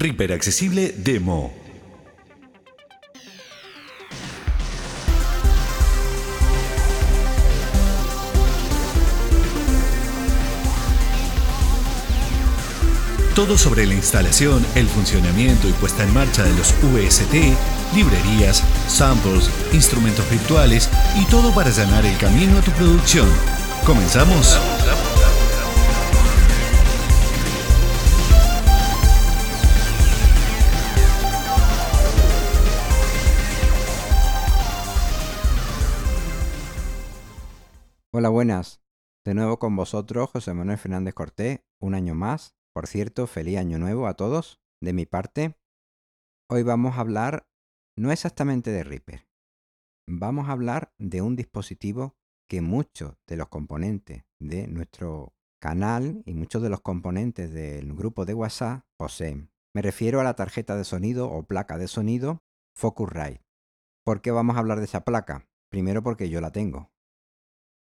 Reaper Accesible Demo. Todo sobre la instalación, el funcionamiento y puesta en marcha de los UST, librerías, samples, instrumentos virtuales y todo para allanar el camino a tu producción. ¿Comenzamos? Hola, buenas. De nuevo con vosotros, José Manuel Fernández Cortés, un año más. Por cierto, feliz año nuevo a todos, de mi parte. Hoy vamos a hablar no exactamente de Reaper. Vamos a hablar de un dispositivo que muchos de los componentes de nuestro canal y muchos de los componentes del grupo de WhatsApp poseen. Me refiero a la tarjeta de sonido o placa de sonido Focusrite. ¿Por qué vamos a hablar de esa placa? Primero porque yo la tengo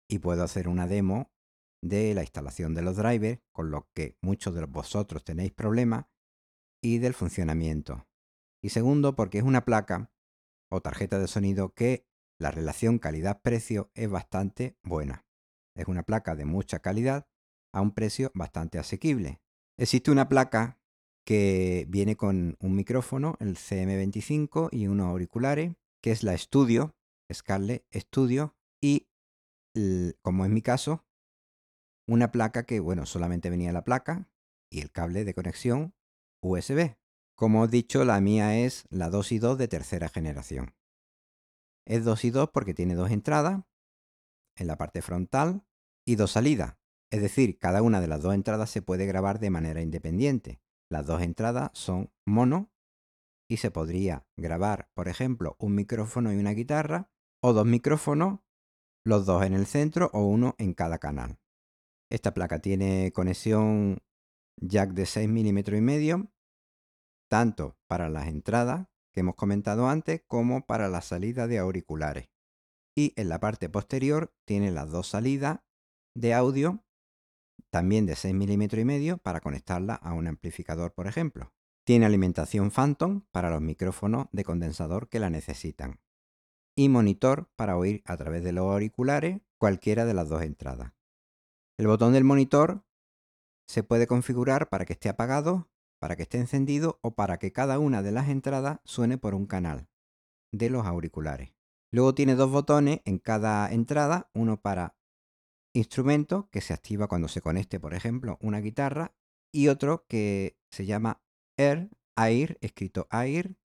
y puedo hacer una demo de la instalación de los drivers, con lo que muchos de vosotros tenéis problemas, y del funcionamiento. Y segundo, porque es una placa o tarjeta de sonido que la relación calidad-precio es bastante buena. Es una placa de mucha calidad a un precio bastante asequible. Existe una placa que viene con un micrófono, el CM25, y unos auriculares, que es la Studio, Scarlett Studio, y como es mi caso, una placa que, bueno, solamente venía la placa y el cable de conexión USB. Como he dicho, la mía es la 2 y 2 de tercera generación. Es 2 y 2 porque tiene dos entradas en la parte frontal y dos salidas. Es decir, cada una de las dos entradas se puede grabar de manera independiente. Las dos entradas son mono y se podría grabar, por ejemplo, un micrófono y una guitarra o dos micrófonos los dos en el centro o uno en cada canal. Esta placa tiene conexión jack de 6 milímetros y medio, tanto para las entradas que hemos comentado antes como para la salida de auriculares. Y en la parte posterior tiene las dos salidas de audio, también de 6 milímetros y medio, para conectarla a un amplificador, por ejemplo. Tiene alimentación Phantom para los micrófonos de condensador que la necesitan y monitor para oír a través de los auriculares cualquiera de las dos entradas. El botón del monitor se puede configurar para que esté apagado, para que esté encendido o para que cada una de las entradas suene por un canal de los auriculares. Luego tiene dos botones en cada entrada, uno para instrumento que se activa cuando se conecte, por ejemplo, una guitarra, y otro que se llama Air, Air, escrito Air,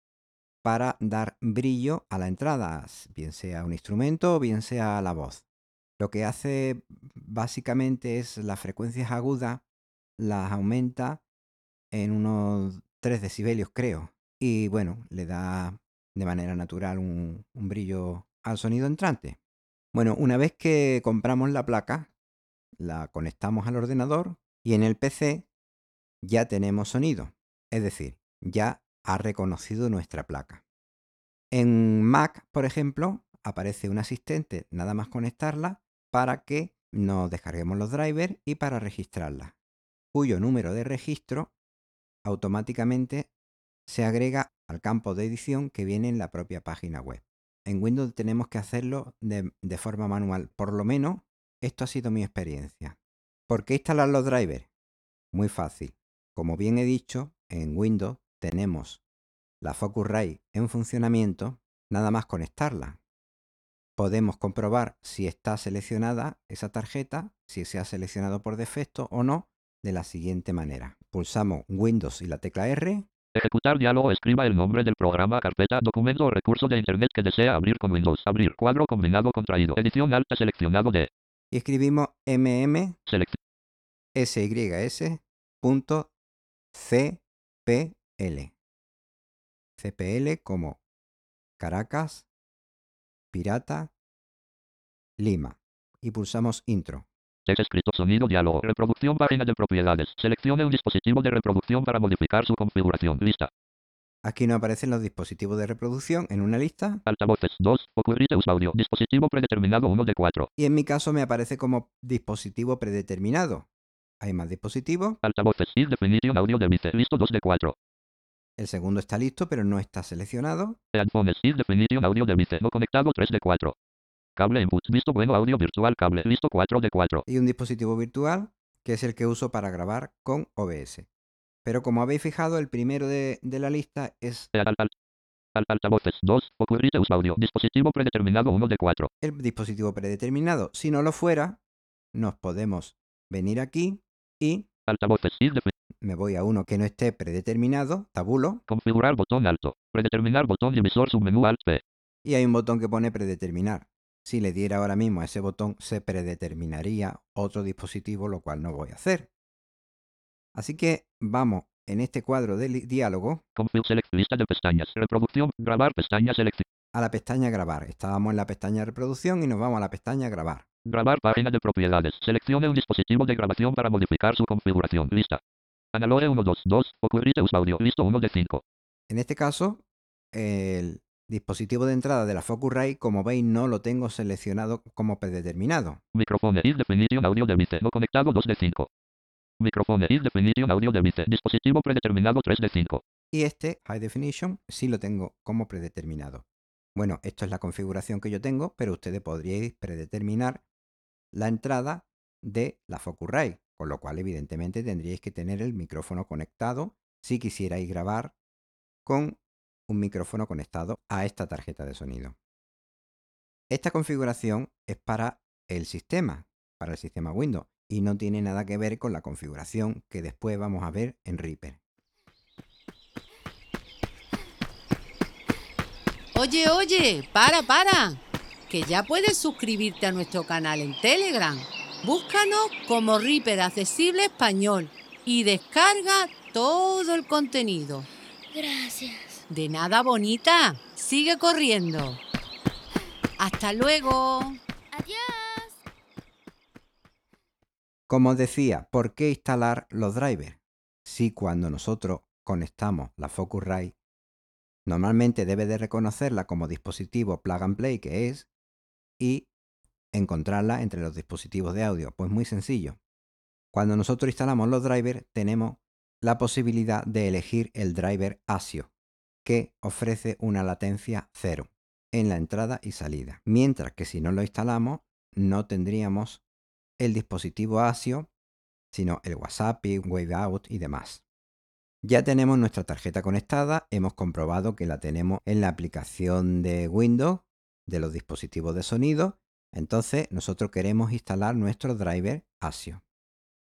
para dar brillo a la entrada, bien sea un instrumento o bien sea la voz. Lo que hace básicamente es las frecuencias agudas las aumenta en unos 3 decibelios, creo. Y bueno, le da de manera natural un, un brillo al sonido entrante. Bueno, una vez que compramos la placa, la conectamos al ordenador y en el PC ya tenemos sonido. Es decir, ya ha reconocido nuestra placa. En Mac, por ejemplo, aparece un asistente nada más conectarla para que nos descarguemos los drivers y para registrarla, cuyo número de registro automáticamente se agrega al campo de edición que viene en la propia página web. En Windows tenemos que hacerlo de, de forma manual, por lo menos esto ha sido mi experiencia. ¿Por qué instalar los drivers? Muy fácil. Como bien he dicho, en Windows tenemos la Focusrite en funcionamiento, nada más conectarla. Podemos comprobar si está seleccionada esa tarjeta, si se ha seleccionado por defecto o no, de la siguiente manera. Pulsamos Windows y la tecla R. Ejecutar diálogo. Escriba el nombre del programa, carpeta, documento o recurso de Internet que desea abrir con Windows. Abrir. Cuadro combinado contraído. Edición alta seleccionado de. Y escribimos mm Selección. sys.cpl. CPL como Caracas, Pirata, Lima. Y pulsamos Intro. Text escrito sonido diálogo. Reproducción página de propiedades. Seleccione un dispositivo de reproducción para modificar su configuración. Lista. Aquí no aparecen los dispositivos de reproducción en una lista. Altavoces 2. Ocurrite audio. Dispositivo predeterminado 1 de 4. Y en mi caso me aparece como dispositivo predeterminado. Hay más dispositivos. Altavoces. Is definition audio de vice. Listo 2 de 4. El segundo está listo, pero no está seleccionado. Headphones is definition audio device no conectado 3 de 4. Cable input visto bueno audio virtual cable listo 4 de 4. Y un dispositivo virtual, que es el que uso para grabar con OBS. Pero como habéis fijado, el primero de, de la lista es Al, al, al- al- altavoces 2. Ocurrite audio. Dispositivo predeterminado 1 de 4. el dispositivo predeterminado. Si no lo fuera, nos podemos venir aquí y Altavoces is me voy a uno que no esté predeterminado, tabulo, configurar botón alto. Predeterminar botón divisor submenú alt P. y hay un botón que pone predeterminar. Si le diera ahora mismo a ese botón, se predeterminaría otro dispositivo, lo cual no voy a hacer. Así que vamos en este cuadro de diálogo Config select lista de pestañas. Reproducción. Grabar pestaña selección. a la pestaña grabar. Estábamos en la pestaña reproducción y nos vamos a la pestaña grabar. Grabar página de propiedades. Seleccione un dispositivo de grabación para modificar su configuración. Lista. Analogue 1 2 2. Ocurrite uso audio. Listo 1 de 5. En este caso, el dispositivo de entrada de la Focusrite, como veis, no lo tengo seleccionado como predeterminado. Microphone is definition audio device no conectado 2 de 5. Microphone is definition audio device. Dispositivo predeterminado 3 de 5. Y este, High Definition, sí lo tengo como predeterminado. Bueno, esto es la configuración que yo tengo, pero ustedes podríais predeterminar la entrada de la Focusrite, con lo cual evidentemente tendríais que tener el micrófono conectado si quisierais grabar con un micrófono conectado a esta tarjeta de sonido. Esta configuración es para el sistema, para el sistema Windows, y no tiene nada que ver con la configuración que después vamos a ver en Reaper. Oye, oye, para, para. Que ya puedes suscribirte a nuestro canal en Telegram. Búscanos como Reaper Accesible Español y descarga todo el contenido. Gracias. De nada, bonita. Sigue corriendo. Hasta luego. Adiós. Como os decía, ¿por qué instalar los drivers? Si cuando nosotros conectamos la Focusrite, normalmente debe de reconocerla como dispositivo plug and play que es y encontrarla entre los dispositivos de audio. Pues muy sencillo. Cuando nosotros instalamos los drivers, tenemos la posibilidad de elegir el driver ASIO, que ofrece una latencia cero en la entrada y salida. Mientras que si no lo instalamos, no tendríamos el dispositivo ASIO, sino el WhatsApp, Wave Out y demás. Ya tenemos nuestra tarjeta conectada, hemos comprobado que la tenemos en la aplicación de Windows de los dispositivos de sonido, entonces nosotros queremos instalar nuestro driver ASIO.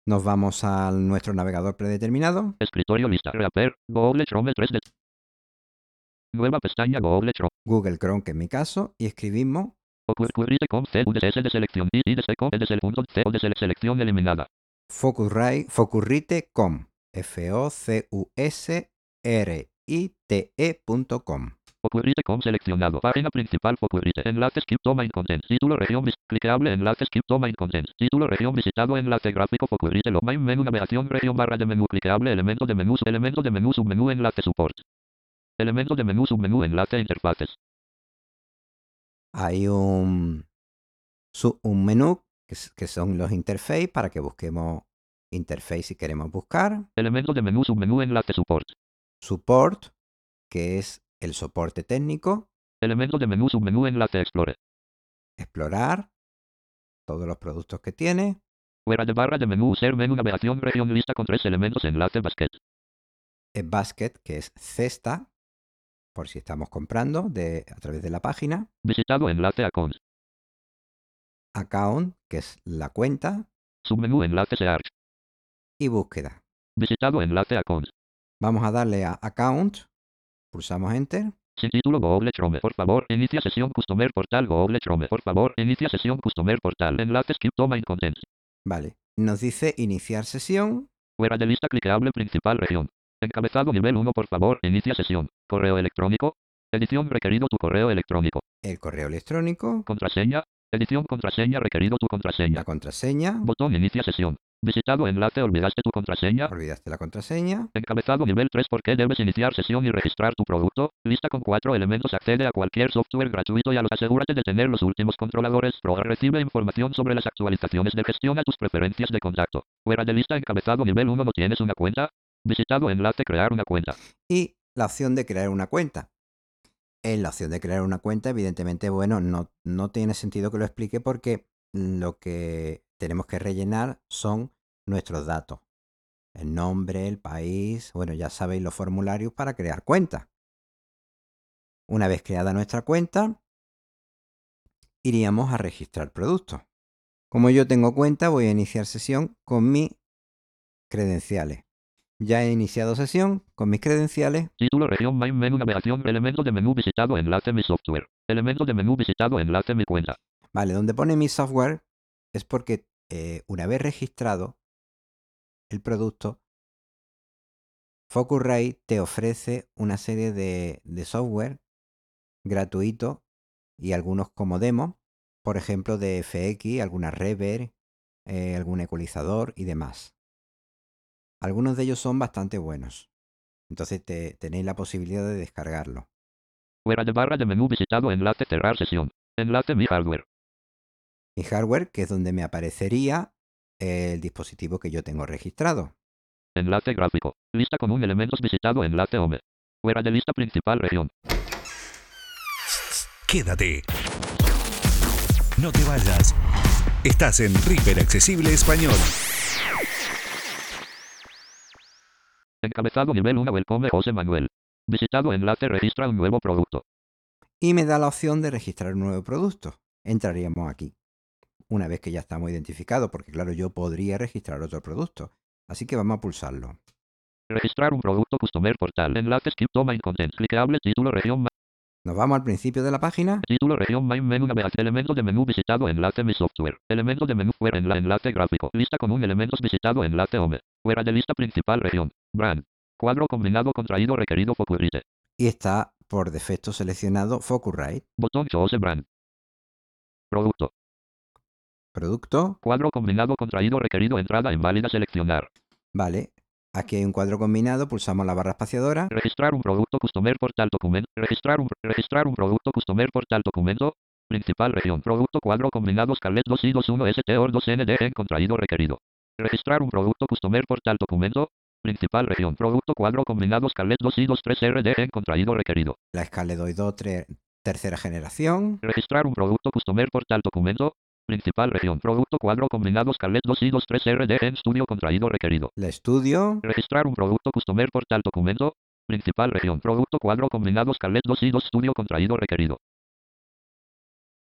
Nos vamos a nuestro navegador predeterminado, Escritorio lista. Reaper. Google Chrome 3 de. Nueva pestaña Google Chrome. Google Chrome que es mi caso, y escribimos. Focusrite, Focusrite.com, F-O-C-U-S-R-I-T-E.com. Ocurrite com seleccionado. Página principal Focurrite. Enlace skip to main content. Título región clicable enlace skip to main content. Título región visitado enlace gráfico Focurrite lo main menú navegación región barra de menú clicable elemento de menú elemento de menú submenú enlace support. Elemento de menú submenú enlace interfaces. Hay un, su- un menú que, que son los interface para que busquemos interface si queremos buscar. Elemento de menú submenú enlace support. Support, que es el soporte técnico. Elemento de menú submenú enlace explore. Explorar todos los productos que tiene. Fuera de barra de menú ser menú navegación región lista con tres elementos enlace basket. El basket, que es cesta, por si estamos comprando de, a través de la página. Visitado enlace accounts. Account, que es la cuenta. Submenú enlace search. Y búsqueda. Visitado enlace accounts. Vamos a darle a Account. Pulsamos Enter. Sin título Google Chrome. Por favor, inicia sesión Customer Portal Google Chrome. Por favor, inicia sesión Customer Portal. Enlace skip to main content. Vale. Nos dice iniciar sesión. Fuera de lista clicable principal región. Encabezado nivel 1. Por favor, inicia sesión. Correo electrónico. Edición requerido tu correo electrónico. El correo electrónico. Contraseña. Edición contraseña requerido tu contraseña. La contraseña. Botón inicia sesión. Visitado enlace olvidaste tu contraseña. Olvidaste la contraseña. Encabezado nivel 3 ¿Por qué debes iniciar sesión y registrar tu producto? Lista con cuatro elementos Accede a cualquier software gratuito y a los asegúrate de tener los últimos controladores Pro Recibe información sobre las actualizaciones de gestión a tus preferencias de contacto. Fuera de lista encabezado nivel 1 ¿No tienes una cuenta? Visitado enlace Crear una cuenta. Y la opción de crear una cuenta. En la opción de crear una cuenta, evidentemente, bueno, no, no tiene sentido que lo explique porque lo que tenemos que rellenar son nuestros datos. El nombre, el país, bueno, ya sabéis los formularios para crear cuenta. Una vez creada nuestra cuenta, iríamos a registrar productos. Como yo tengo cuenta, voy a iniciar sesión con mis credenciales. Ya he iniciado sesión con mis credenciales. Título, región, main, menú, navegación, elemento de menú visitado, enlace, mi software. Elemento de menú visitado, enlace, mi cuenta. Vale, donde pone mi software es porque eh, una vez registrado el producto, Focusrite te ofrece una serie de, software gratuito y algunos como demo, por ejemplo de FX, alguna reverb, eh, algún ecualizador y demás. Algunos de ellos son bastante buenos. Entonces te, tenéis la posibilidad de descargarlo. Fuera de barra de menú visitado, enlace, cerrar sesión. Enlace, mi hardware. Mi hardware, que es donde me aparecería el dispositivo que yo tengo registrado. Enlace gráfico. Lista con un elementos visitado, enlace home. Fuera de lista principal, región. Quédate. No te vayas. Estás en Reaper Accesible Español. Encabezado nivel 1, welcome José Manuel. Visitado enlace, registra un nuevo producto. Y me da la opción de registrar un nuevo producto. Entraríamos aquí. Una vez que ya estamos identificados, porque claro, yo podría registrar otro producto. Así que vamos a pulsarlo. Registrar un producto Customer Portal. Enlace Skip Domain Content. Clicable título región. Nos vamos al principio de la página. Título región main menú navegación. Elemento de menú visitado. Enlace mi software. Elemento de menú fuera en la enlace gráfico. Lista con un elementos visitado. Enlace home. Fuera de lista principal región. Brand. Cuadro combinado contraído requerido Focusrite. Y está por defecto seleccionado Focusrite. Botón Choose Brand. Producto. Producto. Cuadro combinado contraído requerido entrada inválida seleccionar. Vale. Aquí hay un cuadro combinado. Pulsamos la barra espaciadora. Registrar un producto Customer Portal Documento. Registrar un, registrar un producto Customer Portal Documento. Principal región. Producto cuadro combinado Scarlett 2 i 21 ST OR 2 ND en contraído requerido. Registrar un producto Customer Portal Documento. Principal región. Producto cuadro combinado Scarlett 2 i 23 RD en contraído requerido. La Scarlett 2 tercera generación. Registrar un producto Customer Portal Documento. Principal región. Producto cuadro combinado Scarlett 2 i 23 RD en estudio contraído requerido. La Studio. Registrar un producto Customer Portal Documento. Principal región. Producto cuadro combinado Scarlett 2 i 2 estudio contraído requerido.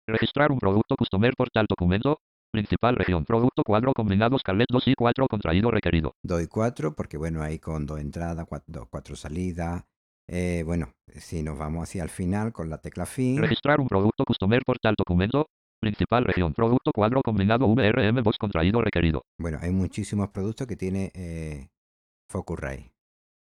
Registrar un producto Customer Portal Documento. Principal región. Producto cuadro combinado Scarlett 2 i 4 contraído requerido. Doy 4 porque bueno, hay con dos entradas, cuatro, cuatro salidas. Eh, bueno, si nos vamos hacia el final con la tecla fin. Registrar un producto Customer Portal Documento. Principal región. Producto cuadro combinado VRM voz contraído requerido. Bueno, hay muchísimos productos que tiene eh, Focusrite.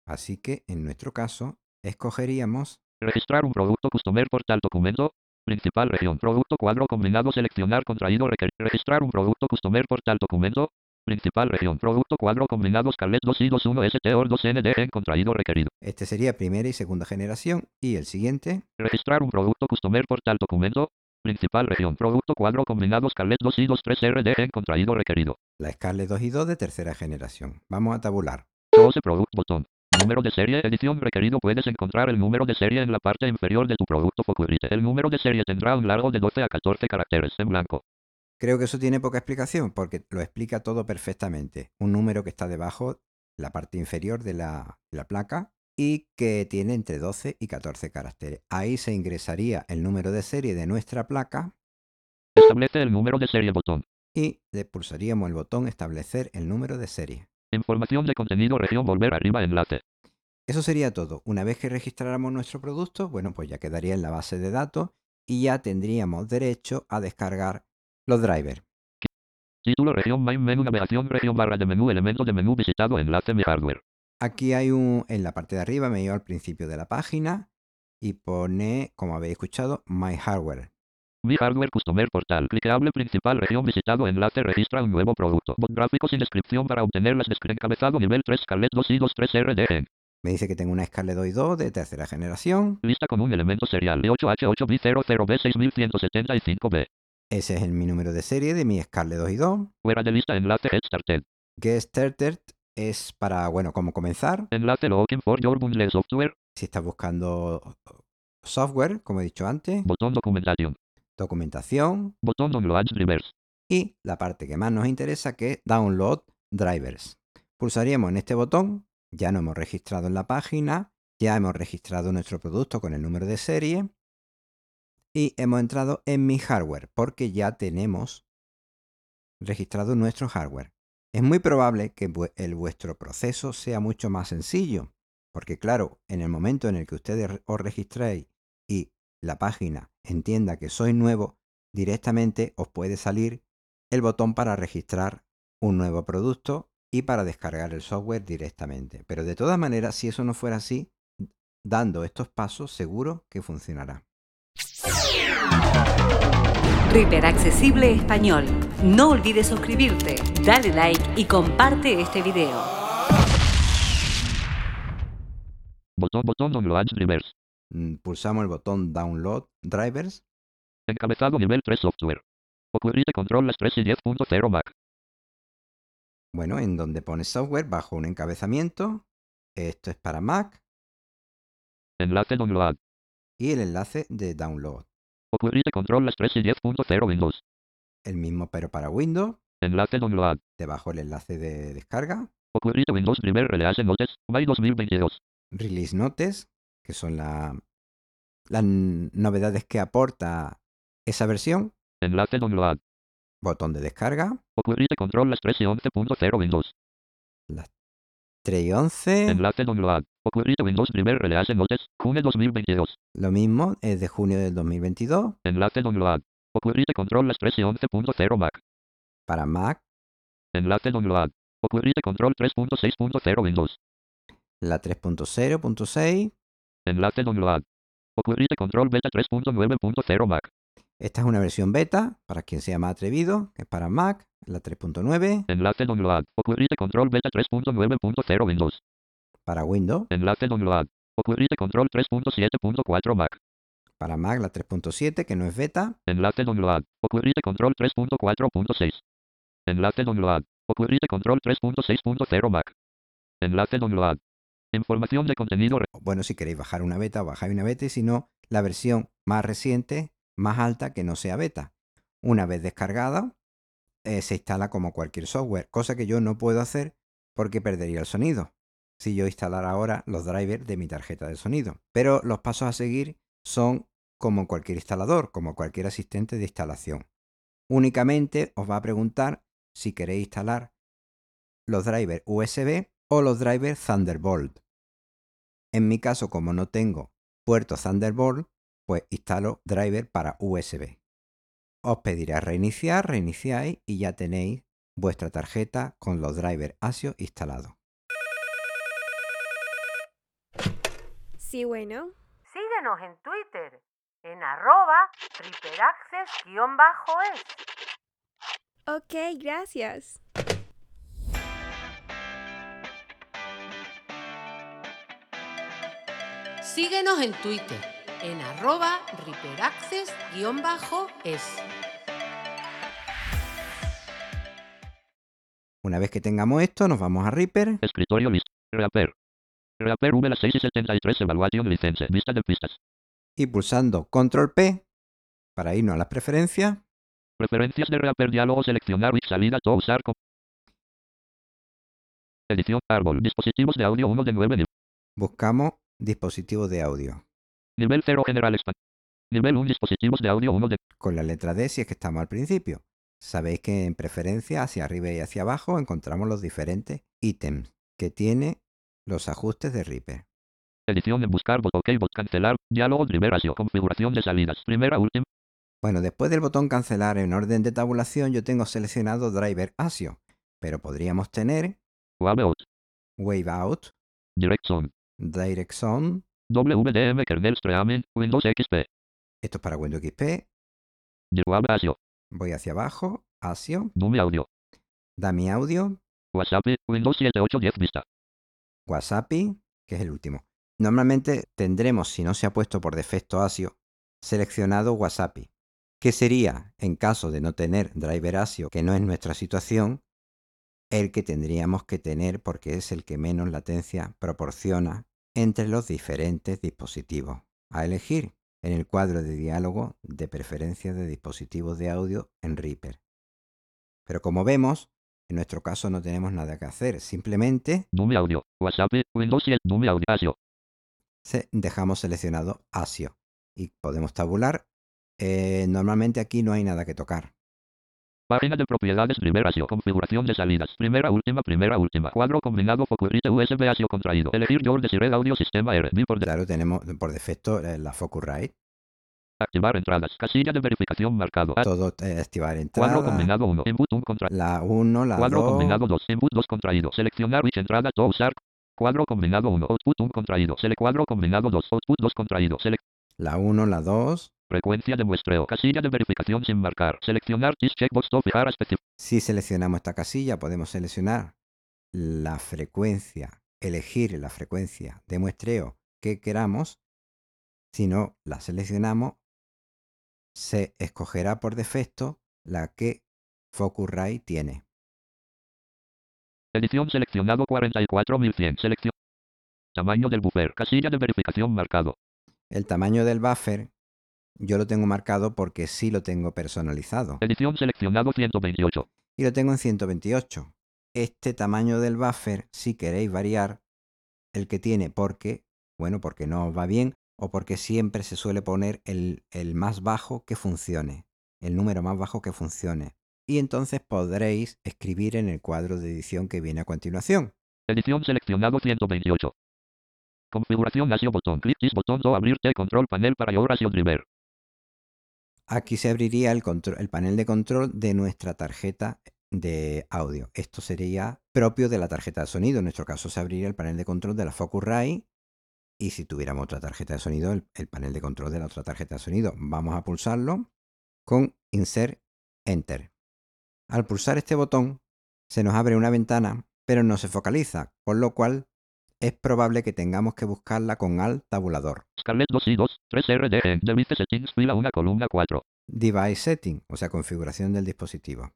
Así que en nuestro caso, escogeríamos Registrar un producto Customer Portal Documento. Principal región. Producto cuadro combinado seleccionar contraído requerido. Registrar un producto Customer Portal Documento. Principal región. Producto cuadro combinado Scarlett 2 i 21 ST OR 2 ND en contraído requerido. Este sería primera y segunda generación. Y el siguiente, Registrar un producto Customer Portal Documento. Principal región. Producto cuadro combinado Scarlett 2 i 23 RD en contraído requerido. la Scarlett 2 y 2 de tercera generación. Vamos a tabular. Choose Product botón. Número de serie, edición requerido. Puedes encontrar el número de serie en la parte inferior de tu producto Focusrite. El número de serie tendrá un largo de 12 a 14 caracteres en blanco. Creo que eso tiene poca explicación porque lo explica todo perfectamente. Un número que está debajo, la parte inferior de la, de la placa y que tiene entre 12 y 14 caracteres. Ahí se ingresaría el número de serie de nuestra placa Establece el número de serie botón. y le pulsaríamos el botón establecer el número de serie. Información de contenido región volver arriba enlace. Eso sería todo. Una vez que registráramos nuestro producto, bueno, pues ya quedaría en la base de datos y ya tendríamos derecho a descargar los drivers. Título región main menú navegación región barra de menú elemento de menú visitado enlace mi hardware. Aquí hay un, en la parte de arriba me lleva al principio de la página y pone, como habéis escuchado, My Hardware. Mi hardware customer portal. Clicable principal región visitado enlace registra un nuevo producto. Bot gráfico sin descripción para obtener las. Encabezado nivel 3 Scarlett 2 i 23 RD en. Me dice que tengo una Scarlett 2 2 de tercera generación. Lista con un elemento serial de 8H8B00B6175B. Ese es el, mi número de serie de mi Scarlett 2 2. Fuera de lista enlace Get Started. Get Started es para, bueno, cómo comenzar. Enlace Looking for Your Bundle Software. Si estás buscando software, como he dicho antes, Botón documentación. documentación Botón download drivers. y la parte que más nos interesa que es download drivers. Pulsaríamos en este botón, ya nos hemos registrado en la página, ya hemos registrado nuestro producto con el número de serie y hemos entrado en mi hardware porque ya tenemos registrado nuestro hardware. Es muy probable que el vuestro proceso sea mucho más sencillo, porque claro, en el momento en el que ustedes os registréis y la página entienda que sois nuevo, directamente os puede salir el botón para registrar un nuevo producto y para descargar el software directamente. Pero de todas maneras, si eso no fuera así, dando estos pasos, seguro que funcionará. Reaper Accesible Español. No olvides suscribirte, dale like y comparte este video. Botón, botón download drivers. Mm, Pulsamos el botón Download Drivers Encabezado nivel 3 software. Ocurrite control las 3 y 10.0 Mac. Bueno, en donde pone software, bajo un encabezamiento. Esto es para Mac Enlace download. y el enlace de download. Ocurrite control las 3 y 10.0 Windows. El mismo pero para Windows. Enlace download. Debajo el enlace de descarga. Ocurrite Windows Driver Release Notes. May 2022. Release Notes, que son la- las novedades que aporta esa versión. Enlace download. Botón de descarga. Ocurrite control las 3 y 11.0 Windows. 3 y 11. Enlace download. Ocurrite Windows Driver Release Notes. Junio 2022. Lo mismo, es de junio del 2022. Enlace download. Ocurrite control las 3 y 11.0 Mac. Para Mac, Enlace download. Ocurrite control 3.6.0 Windows. la 3.0.6. Enlace download. Ocurrite control beta 3.9.0 Mac. Esta es una versión beta, para quien sea más atrevido, que es para Mac, la 3.9. Enlace download. Ocurrite control beta 3.9.0 Windows. Para Windows, Enlace download. Ocurrite control 3.7.4 Mac. Para Mac la 3.7, que no es beta. Enlace download. Ocurrite control 3.4.6. Enlace download. Ocurrite control 3.6.0 Mac. Enlace download. Información de contenido. Bueno, si queréis bajar una beta, bajáis una beta y si no, la versión más reciente, más alta que no sea beta. Una vez descargada, eh, se instala como cualquier software, cosa que yo no puedo hacer porque perdería el sonido. Si yo instalara ahora los drivers de mi tarjeta de sonido. Pero los pasos a seguir son como cualquier instalador, como cualquier asistente de instalación. Únicamente os va a preguntar si queréis instalar los drivers USB o los drivers Thunderbolt. En mi caso, como no tengo puerto Thunderbolt, pues instalo driver para USB. Os pediré reiniciar, reiniciáis y ya tenéis vuestra tarjeta con los drivers ASIO instalados. Sí, bueno. Síguenos en Twitter en arroba riperaccess-es. Ok, gracias. Síguenos en Twitter en arroba riperaccess-es. Una vez que tengamos esto, nos vamos a Reaper, Escritorio list. Reaper. Reaper V las 6 y 73 Evaluation License. Vista de pistas. y pulsando Control P para irnos a las preferencias, Preferencias de Reaper Diálogo seleccionar y salida todo usar con Edición árbol. Dispositivos de audio 1 de 9 nivel. buscamos dispositivos de audio. Nivel 0 general expand. Nivel 1 dispositivos de audio 1 de Con la letra D si es que estamos al principio. Sabéis que en preferencia hacia arriba y hacia abajo encontramos los diferentes ítems que tiene los ajustes de Reaper. edición en buscar bot ok bot cancelar. Diálogo driver ratio. Configuración de salidas. Primera última. Bueno, después del botón cancelar en orden de tabulación yo tengo seleccionado driver ASIO, pero podríamos tener Wave out. Wave Out, Direct zone. Direct Zone, WDM kernel streaming. Windows XP. esto es para Windows XP, Dirwave ASIO. voy hacia abajo, ASIO, Nume audio. Dami Audio, WhatsApp. Windows 7810 vista. WhatsApp, que es el último. Normalmente tendremos, si no se ha puesto por defecto ASIO, seleccionado WhatsApp, que sería, en caso de no tener driver ASIO, que no es nuestra situación, el que tendríamos que tener porque es el que menos latencia proporciona entre los diferentes dispositivos a elegir en el cuadro de diálogo de preferencias de dispositivos de audio en Reaper. Pero como vemos, en nuestro caso no tenemos nada que hacer, simplemente Nume Audio. WhatsApp. Windows 7. Nume Audio. ASIO. se- dejamos seleccionado ASIO y podemos tabular. Eh, normalmente aquí no hay nada que tocar. Página de propiedades Driver ASIO. Configuración de salidas. Primera, última, primera, última. Cuadro combinado Focusrite USB ASIO contraído. Elegir Your Desired Audio Sistema RB por Claro, tenemos por defecto eh, la Focusrite, Activar entradas. Casilla de verificación marcado. Todo eh, activar Cuadro entrada, combinado 1. Input 1 contra. la 1, la Cuadro 2, combinado 2. Input 2 contraído. Seleccionar which entrada to usar. Cuadro combinado 1. Output 1 contraído. Select cuadro combinado 2. Output 2 contraído. Select la 1, la 2. frecuencia de muestreo. Casilla de verificación sin marcar. Seleccionar this checkbox to fijar a specific. Si seleccionamos esta casilla, podemos seleccionar la frecuencia, elegir la frecuencia de muestreo que queramos. Si no la seleccionamos, se escogerá por defecto la que Focusrite tiene. Edición seleccionado 44100. Selección. Tamaño del buffer. Casilla de verificación marcado. El tamaño del buffer yo lo tengo marcado porque sí lo tengo personalizado Edición seleccionado 128. y lo tengo en 128. Este tamaño del buffer, si queréis variar el que tiene, porque, bueno, porque no os va bien o porque siempre se suele poner el, el más bajo que funcione, el número más bajo que funcione. Y entonces podréis escribir en el cuadro de edición que viene a continuación. Edición seleccionado 128. Configuración ASIO botón. Clic botón abrirte control panel para ASIO driver. Aquí se abriría el, control- el panel de control de nuestra tarjeta de audio. Esto sería propio de la tarjeta de sonido. En nuestro caso se abriría el panel de control de la Focusrite y si tuviéramos otra tarjeta de sonido, el, el panel de control de la otra tarjeta de sonido. Vamos a pulsarlo con Insert Enter. Al pulsar este botón se nos abre una ventana, pero no se focaliza, por lo cual es probable que tengamos que buscarla con Alt tabulador. Scarlett 2 y 2. 3 RD. Device settings fila 1 columna 4. Device Setting, o sea, configuración del dispositivo.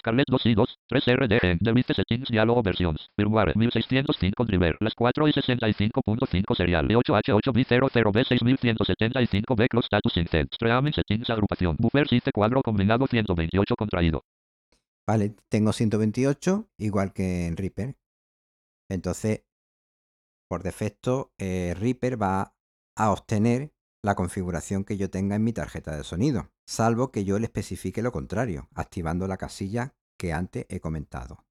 Scarlett 2 y 2. 3 RD. Device settings diálogo versions. Firmware 1605 driver. Las 4 y 65.5 serial. 8H8B00B6175B clock status inset. Streaming settings agrupación. Buffer site cuadro combinado 128 contraído. Vale, tengo 128, igual que en Reaper. Entonces, por defecto, eh, Reaper va a obtener la configuración que yo tenga en mi tarjeta de sonido, salvo que yo le especifique lo contrario, activando la casilla que antes he comentado.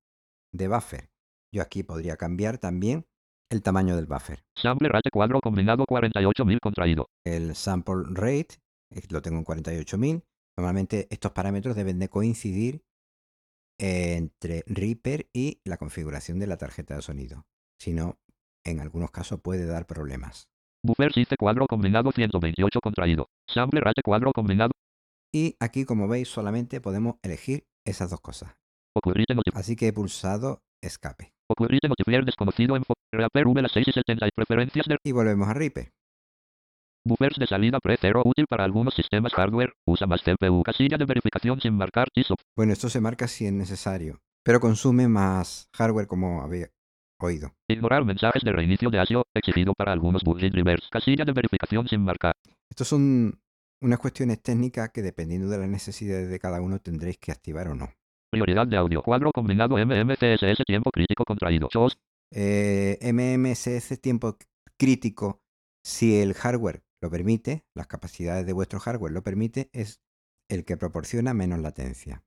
De buffer. Yo aquí podría cambiar también el tamaño del buffer. Sample rate cuadro combinado 48.000 contraído. El sample rate eh, lo tengo en 48.000. Normalmente estos parámetros deben de coincidir entre Reaper y la configuración de la tarjeta de sonido. Si no, en algunos casos puede dar problemas. Buffer site cuadro combinado 128 contraído. Sample rate cuadro combinado. Y aquí, como veis, solamente podemos elegir esas dos cosas. Así que he pulsado escape. Desconocido en Reaper V las 6 y 70 y preferencias de Y volvemos a Reaper. buffers de salida pre-0 útil para algunos sistemas hardware. Usa más CPU. Casilla de verificación sin marcar. Bueno, esto se marca si es necesario, pero consume más hardware como había oído. Ignorar mensajes de reinicio de ASIO exigido para algunos budget drivers. Casilla de verificación sin marcar. Estos son unas cuestiones técnicas que dependiendo de las necesidades de cada uno tendréis que activar o no. Prioridad de audio. Cuadro combinado MMCSS tiempo crítico contraído. Shows. Eh, MMSS tiempo crítico, si el hardware lo permite, las capacidades de vuestro hardware lo permite, es el que proporciona menos latencia.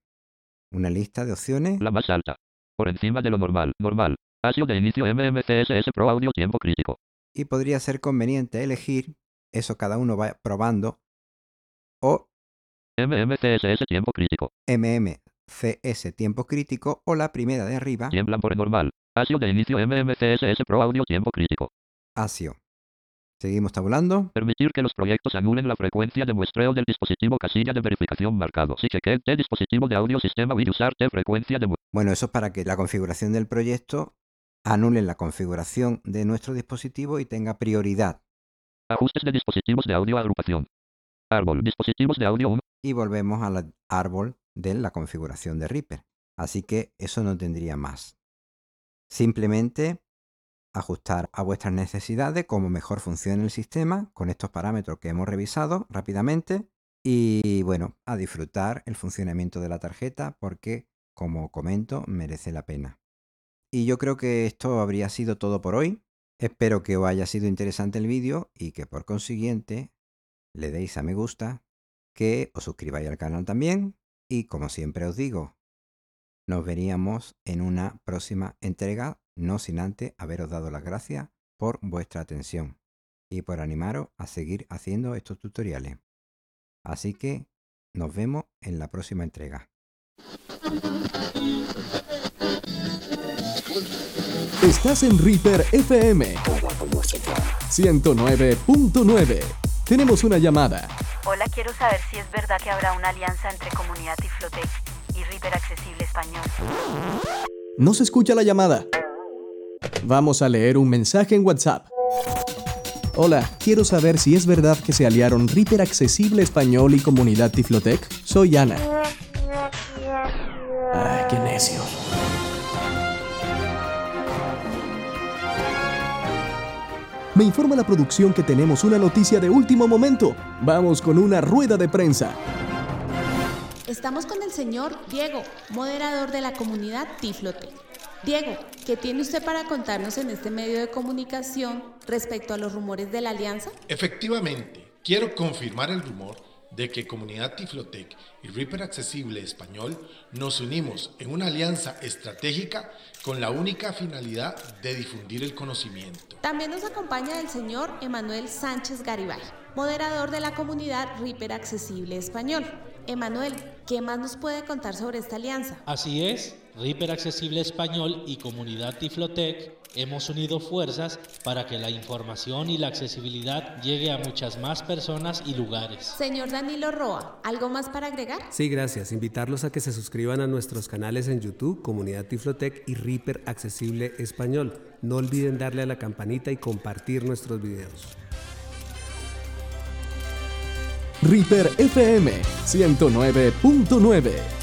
Una lista de opciones La más alta. Por encima de lo normal. Normal. ASIO de inicio MMCSS Pro Audio tiempo crítico. y podría ser conveniente elegir, eso cada uno va probando, o MMCSS tiempo crítico. MMCS tiempo crítico o la primera de arriba, Tiemblan por normal. ASIO de inicio MMCSS Pro Audio tiempo crítico. ASIO. Seguimos tabulando. Permitir que los proyectos anulen la frecuencia de muestreo del dispositivo casilla de verificación marcado. Si cheque T dispositivo de audio sistema will usar frecuencia de mu- Bueno, eso es para que la configuración del proyecto anule la configuración de nuestro dispositivo y tenga prioridad. Ajustes de dispositivos de audio agrupación. Árbol. Dispositivos de audio 1. Y volvemos al árbol de la configuración de Reaper. Así que eso no tendría más. Simplemente ajustar a vuestras necesidades cómo mejor funciona el sistema con estos parámetros que hemos revisado rápidamente y bueno, a disfrutar el funcionamiento de la tarjeta porque, como comento, merece la pena. Y yo creo que esto habría sido todo por hoy. Espero que os haya sido interesante el vídeo y que por consiguiente le deis a me gusta, que os suscribáis al canal también y como siempre os digo, nos veríamos en una próxima entrega, no sin antes haberos dado las gracias por vuestra atención y por animaros a seguir haciendo estos tutoriales. Así que nos vemos en la próxima entrega. Estás en Reaper FM 109.9. Tenemos una llamada. Hola, quiero saber si es verdad que habrá una alianza entre Comunidad Tiflotec y Reaper Accesible Español. No se escucha la llamada. Vamos a leer un mensaje en WhatsApp. Hola, quiero saber si es verdad que se aliaron Reaper Accesible Español y Comunidad Tiflotec. Soy Ana. Ay, qué necio. Me informa la producción que tenemos una noticia de último momento. Vamos con una rueda de prensa. Estamos con el señor Diego, moderador de la comunidad Tiflotec. Diego, ¿qué tiene usted para contarnos en este medio de comunicación respecto a los rumores de la alianza? Efectivamente, quiero confirmar el rumor de que Comunidad Tiflotec y Reaper Accesible Español nos unimos en una alianza estratégica con la única finalidad de difundir el conocimiento. También nos acompaña el señor Emanuel Sánchez Garibay, moderador de la comunidad Reaper Accesible Español. Emanuel, ¿qué más nos puede contar sobre esta alianza? Así es, Reaper Accesible Español y Comunidad Tiflotec hemos unido fuerzas para que la información y la accesibilidad llegue a muchas más personas y lugares. Señor Danilo Roa, ¿algo más para agregar? Sí, gracias. Invitarlos a que se suscriban a nuestros canales en YouTube, Comunidad Tiflotec y Reaper Accesible Español. No olviden darle a la campanita y compartir nuestros videos. Reaper FM 109.9